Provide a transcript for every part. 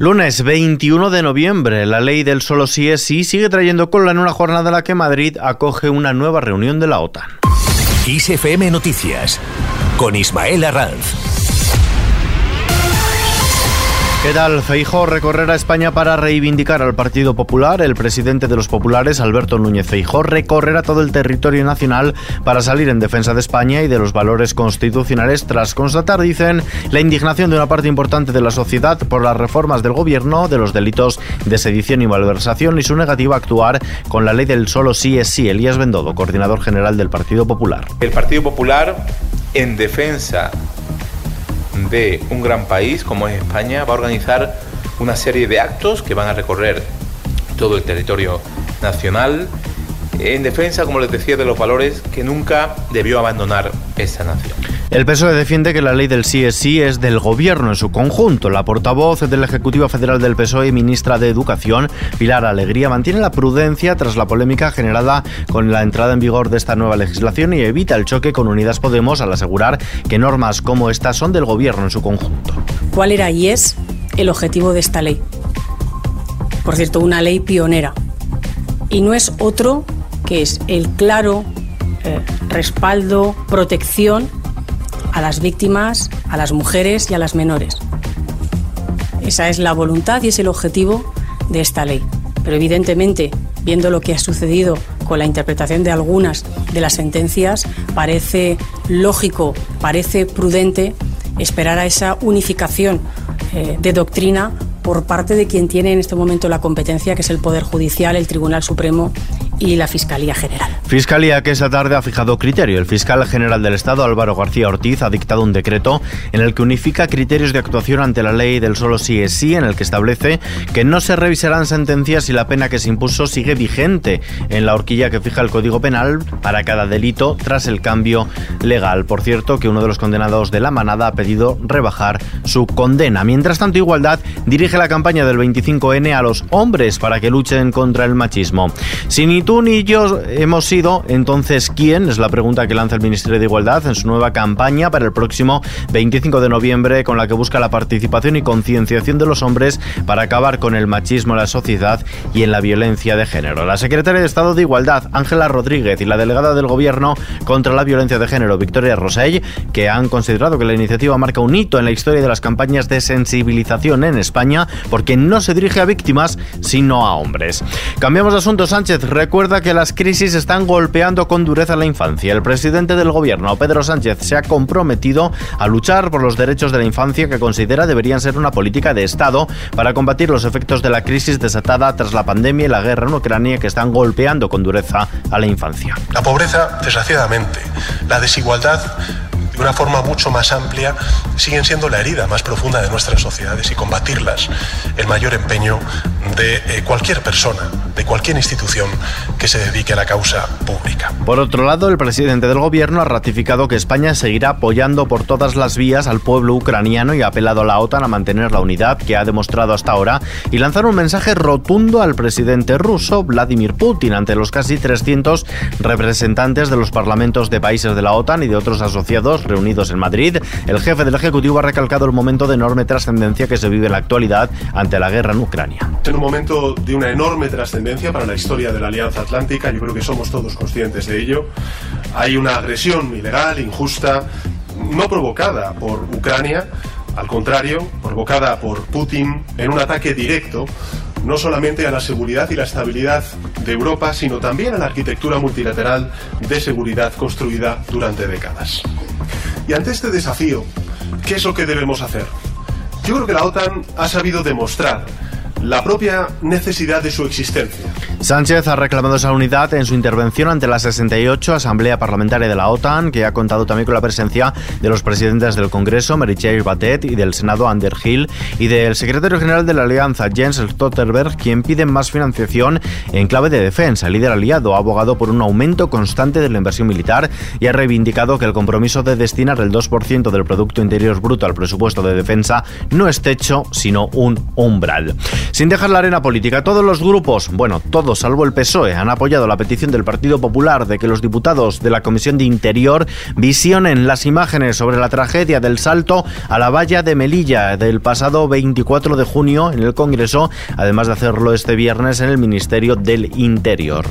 Lunes 21 de noviembre, la ley del solo sí es sí sigue trayendo cola en una jornada en la que Madrid acoge una nueva reunión de la OTAN. ISFM Noticias con Ismael Arranz. ¿Qué tal? Feijó recorrerá España para reivindicar al Partido Popular. El presidente de los populares, Alberto Núñez Feijó, recorrerá todo el territorio nacional para salir en defensa de España y de los valores constitucionales tras constatar, dicen, la indignación de una parte importante de la sociedad por las reformas del gobierno, de los delitos de sedición y malversación y su negativa a actuar con la ley del solo sí es sí. Elías Bendodo, coordinador general del Partido Popular. El Partido Popular, en defensa de un gran país como es España va a organizar una serie de actos que van a recorrer todo el territorio nacional en defensa, como les decía, de los valores que nunca debió abandonar esta nación. El PSOE defiende que la ley del sí es sí es del gobierno en su conjunto. La portavoz de la Ejecutiva Federal del PSOE y ministra de Educación, Pilar Alegría, mantiene la prudencia tras la polémica generada con la entrada en vigor de esta nueva legislación y evita el choque con Unidas Podemos al asegurar que normas como estas son del gobierno en su conjunto. ¿Cuál era y es el objetivo de esta ley? Por cierto, una ley pionera. Y no es otro que es el claro eh, respaldo, protección a las víctimas, a las mujeres y a las menores. Esa es la voluntad y es el objetivo de esta ley. Pero evidentemente, viendo lo que ha sucedido con la interpretación de algunas de las sentencias, parece lógico, parece prudente esperar a esa unificación eh, de doctrina por parte de quien tiene en este momento la competencia, que es el Poder Judicial, el Tribunal Supremo y la Fiscalía General. Fiscalía que esta tarde ha fijado criterio. El fiscal general del Estado, Álvaro García Ortiz, ha dictado un decreto en el que unifica criterios de actuación ante la ley del solo sí es sí, en el que establece que no se revisarán sentencias si la pena que se impuso sigue vigente en la horquilla que fija el Código Penal para cada delito tras el cambio legal. Por cierto, que uno de los condenados de la manada ha pedido rebajar su condena. Mientras tanto, Igualdad dirige la campaña del 25N a los hombres para que luchen contra el machismo. Sin tú ni yo hemos sido, entonces ¿quién? Es la pregunta que lanza el Ministerio de Igualdad en su nueva campaña para el próximo 25 de noviembre con la que busca la participación y concienciación de los hombres para acabar con el machismo en la sociedad y en la violencia de género. La secretaria de Estado de Igualdad, Ángela Rodríguez, y la delegada del Gobierno contra la violencia de género, Victoria Rosell, que han considerado que la iniciativa marca un hito en la historia de las campañas de sensibilización en España porque no se dirige a víctimas, sino a hombres. Cambiamos de asunto, Sánchez. Recuerda recuerda que las crisis están golpeando con dureza la infancia. El presidente del gobierno, Pedro Sánchez, se ha comprometido a luchar por los derechos de la infancia que considera deberían ser una política de Estado para combatir los efectos de la crisis desatada tras la pandemia y la guerra en Ucrania que están golpeando con dureza a la infancia. La pobreza, desgraciadamente, la desigualdad de una forma mucho más amplia, siguen siendo la herida más profunda de nuestras sociedades y combatirlas el mayor empeño de eh, cualquier persona, de cualquier institución que se dedique a la causa pública. Por otro lado, el presidente del gobierno ha ratificado que España seguirá apoyando por todas las vías al pueblo ucraniano y ha apelado a la OTAN a mantener la unidad que ha demostrado hasta ahora y lanzar un mensaje rotundo al presidente ruso Vladimir Putin ante los casi 300 representantes de los parlamentos de países de la OTAN y de otros asociados reunidos en Madrid. El jefe del Ejecutivo ha recalcado el momento de enorme trascendencia que se vive en la actualidad ante la guerra en Ucrania. En un momento de una enorme trascendencia para la historia de la Alianza Atlántica, yo creo que somos todos conscientes de ello. Hay una agresión ilegal, injusta, no provocada por Ucrania, al contrario, provocada por Putin en un ataque directo no solamente a la seguridad y la estabilidad de Europa, sino también a la arquitectura multilateral de seguridad construida durante décadas. Y ante este desafío, ¿qué es lo que debemos hacer? Yo creo que la OTAN ha sabido demostrar la propia necesidad de su existencia. Sánchez ha reclamado esa unidad en su intervención ante la 68 Asamblea Parlamentaria de la OTAN, que ha contado también con la presencia de los presidentes del Congreso, Mary Batet, y del Senado, Ander Hill, y del secretario general de la Alianza, Jens Stoltenberg, quien pide más financiación en clave de defensa. El líder aliado ha abogado por un aumento constante de la inversión militar y ha reivindicado que el compromiso de destinar el 2% del Producto Interior Bruto al presupuesto de defensa no es techo, sino un umbral. Sin dejar la arena política, todos los grupos, bueno, todos salvo el PSOE, han apoyado la petición del Partido Popular de que los diputados de la Comisión de Interior visionen las imágenes sobre la tragedia del salto a la valla de Melilla del pasado 24 de junio en el Congreso, además de hacerlo este viernes en el Ministerio del Interior.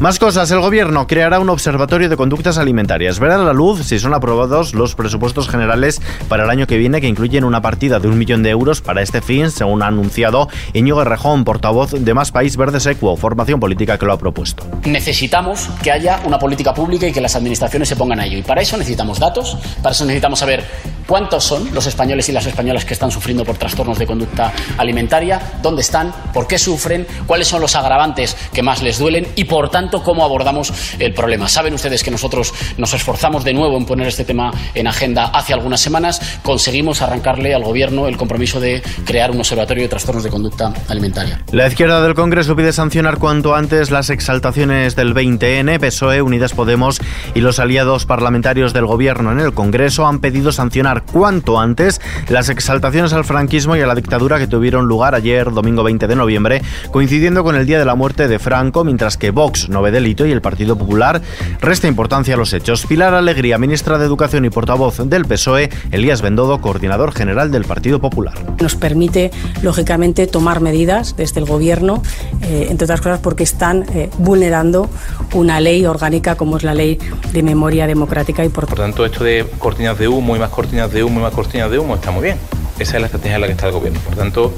Más cosas, el Gobierno creará un observatorio de conductas alimentarias. Verá la luz si son aprobados los presupuestos generales para el año que viene, que incluyen una partida de un millón de euros para este fin, según ha anunciado Íñigo Rejón, portavoz de Más País Verde Secuo, formación política que lo ha propuesto. Necesitamos que haya una política pública y que las administraciones se pongan a ello. Y para eso necesitamos datos, para eso necesitamos saber cuántos son los españoles y las españolas que están sufriendo por trastornos de conducta alimentaria, dónde están, por qué sufren, cuáles son los agravantes que más les duelen y, por tanto, cómo abordamos el problema. Saben ustedes que nosotros nos esforzamos de nuevo en poner este tema en agenda hace algunas semanas. Conseguimos arrancarle al Gobierno el compromiso de crear un observatorio de trastornos de conducta alimentaria. La izquierda del Congreso pide sancionar cuanto antes las exaltaciones del 20N. PSOE, Unidas Podemos y los aliados parlamentarios del Gobierno en el Congreso han pedido sancionar cuanto antes las exaltaciones al franquismo y a la dictadura que tuvieron lugar ayer, domingo 20 de noviembre, coincidiendo con el día de la muerte de Franco, mientras que Vox no ve delito y el Partido Popular resta importancia a los hechos. Pilar Alegría, ministra de Educación y portavoz del PSOE, Elías Bendodo, coordinador general del Partido Popular. Nos permite, lógicamente, tomar medidas desde el Gobierno, eh, entre otras cosas porque están eh, vulnerando una ley orgánica como es la ley de memoria democrática y por... por tanto esto de cortinas de humo y más cortinas de humo y más cortinas de humo está muy bien. Esa es la estrategia en la que está el gobierno. Por tanto,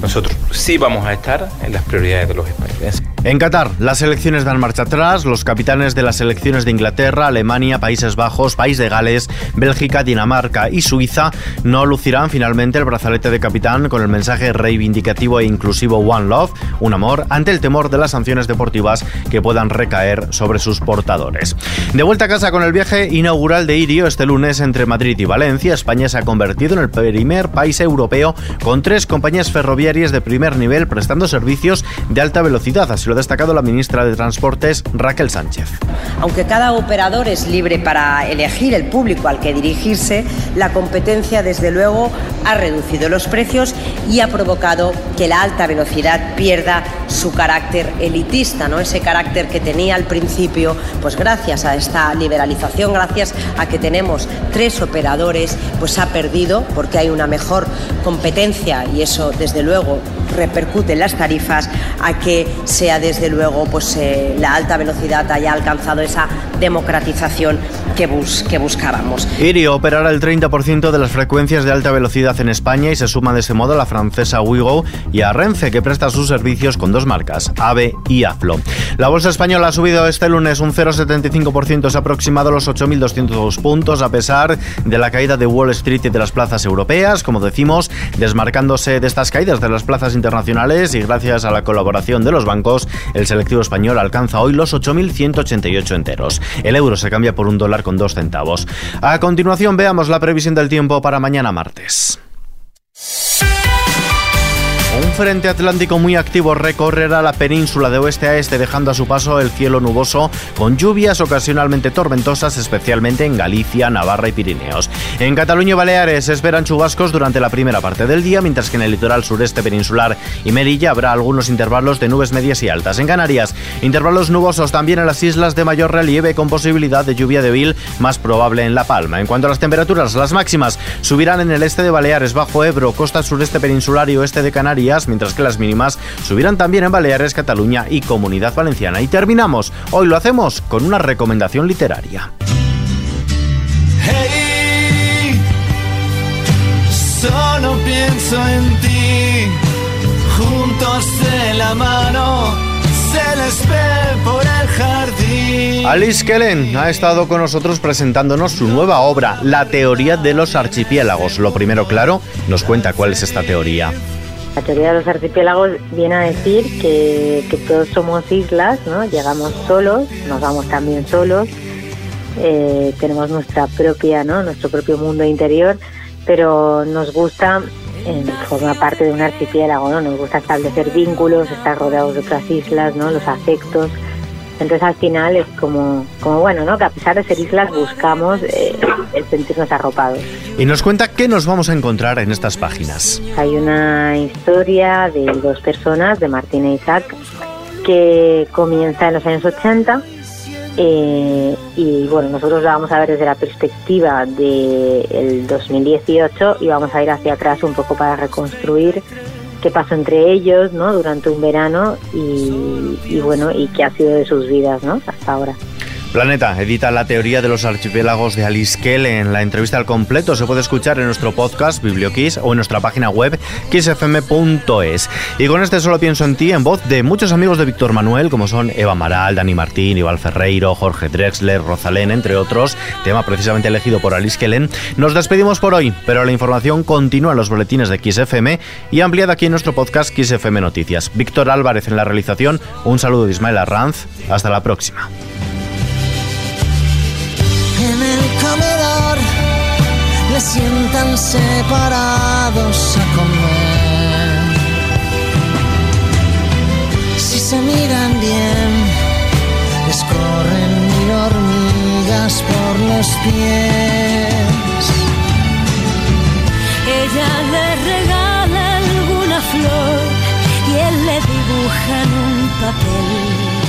nosotros sí vamos a estar en las prioridades de los españoles. En Qatar, las elecciones dan marcha atrás. Los capitanes de las elecciones de Inglaterra, Alemania, Países Bajos, País de Gales, Bélgica, Dinamarca y Suiza no lucirán finalmente el brazalete de capitán con el mensaje reivindicativo e inclusivo One Love, un amor, ante el temor de las sanciones deportivas que puedan recaer sobre sus portadores. De vuelta a casa con el viaje inaugural de Irio este lunes entre Madrid y Valencia, España se ha convertido en el primer país europeo con tres compañías ferroviarias de primer nivel prestando servicios de alta velocidad. Así lo destacado la ministra de Transportes, Raquel Sánchez. Aunque cada operador es libre para elegir el público al que dirigirse, la competencia desde luego ha reducido los precios y ha provocado que la alta velocidad pierda su carácter elitista, ¿no? ese carácter que tenía al principio, pues gracias a esta liberalización, gracias a que tenemos tres operadores, pues ha perdido porque hay una mejor competencia y eso desde luego repercute en las tarifas a que sea desde luego pues eh, la alta velocidad haya alcanzado esa democratización que, bus que buscábamos. Irio operará el 30% de las frecuencias de alta velocidad en España y se suma de ese modo a la francesa Wigo y a Renfe que presta sus servicios con dos marcas, AVE y AFLO. La bolsa española ha subido este lunes un 0,75%, se ha aproximado a los 8.202 puntos a pesar de la caída de Wall Street y de las plazas europeas, como decimos, desmarcándose de estas caídas de las plazas internacionales y gracias a la colaboración de los bancos, el selectivo español alcanza hoy los 8.188 enteros. El euro se cambia por un dólar con dos centavos. A continuación veamos la previsión del tiempo para mañana martes. Frente atlántico muy activo recorrerá la península de oeste a este dejando a su paso el cielo nuboso con lluvias ocasionalmente tormentosas especialmente en Galicia, Navarra y Pirineos. En Cataluña y Baleares se esperan chubascos durante la primera parte del día mientras que en el litoral sureste peninsular y Merilla habrá algunos intervalos de nubes medias y altas. En Canarias, intervalos nubosos también en las islas de mayor relieve con posibilidad de lluvia débil más probable en La Palma. En cuanto a las temperaturas, las máximas subirán en el este de Baleares, bajo Ebro, costa sureste peninsular y oeste de Canarias mientras que las mínimas subirán también en Baleares, Cataluña y Comunidad Valenciana. Y terminamos, hoy lo hacemos con una recomendación literaria. Hey, solo pienso en ti, juntos de la mano, se les ve por el jardín. Alice Kellen ha estado con nosotros presentándonos su nueva obra, La teoría de los archipiélagos. Lo primero, claro, nos cuenta cuál es esta teoría. La teoría de los archipiélagos viene a decir que, todos somos islas, ¿no? Llegamos solos, nos vamos también solos, eh, tenemos nuestra propia, ¿no? Nuestro propio mundo interior, pero nos gusta en forma parte de un archipiélago, ¿no? Nos gusta establecer vínculos, estar rodeados de otras islas, ¿no? Los afectos. Entonces al final es como, como bueno, ¿no? Que a pesar de ser islas buscamos eh, el sentirnos arropados. Y nos cuenta qué nos vamos a encontrar en estas páginas. Hay una historia de dos personas, de Martín e Isaac, que comienza en los años 80 eh, y bueno, nosotros la vamos a ver desde la perspectiva del 2018 y vamos a ir hacia atrás un poco para reconstruir qué pasó entre ellos ¿no? durante un verano y, y bueno, y qué ha sido de sus vidas ¿no? hasta ahora. Planeta edita la teoría de los archipiélagos de Alice En la entrevista al completo se puede escuchar en nuestro podcast BiblioKiss o en nuestra página web kissfm.es. Y con este solo pienso en ti en voz de muchos amigos de Víctor Manuel, como son Eva Maral, Dani Martín, Iván Ferreiro, Jorge Drexler, Rosalén, entre otros, tema precisamente elegido por Alice Kellen. Nos despedimos por hoy, pero la información continúa en los boletines de XFM y ampliada aquí en nuestro podcast XFM Noticias. Víctor Álvarez en la realización, un saludo de Ismael Arranz, hasta la próxima. En el comedor le sientan separados a comer. Si se miran bien, les corren mil hormigas por los pies. Ella le regala alguna flor y él le dibuja en un papel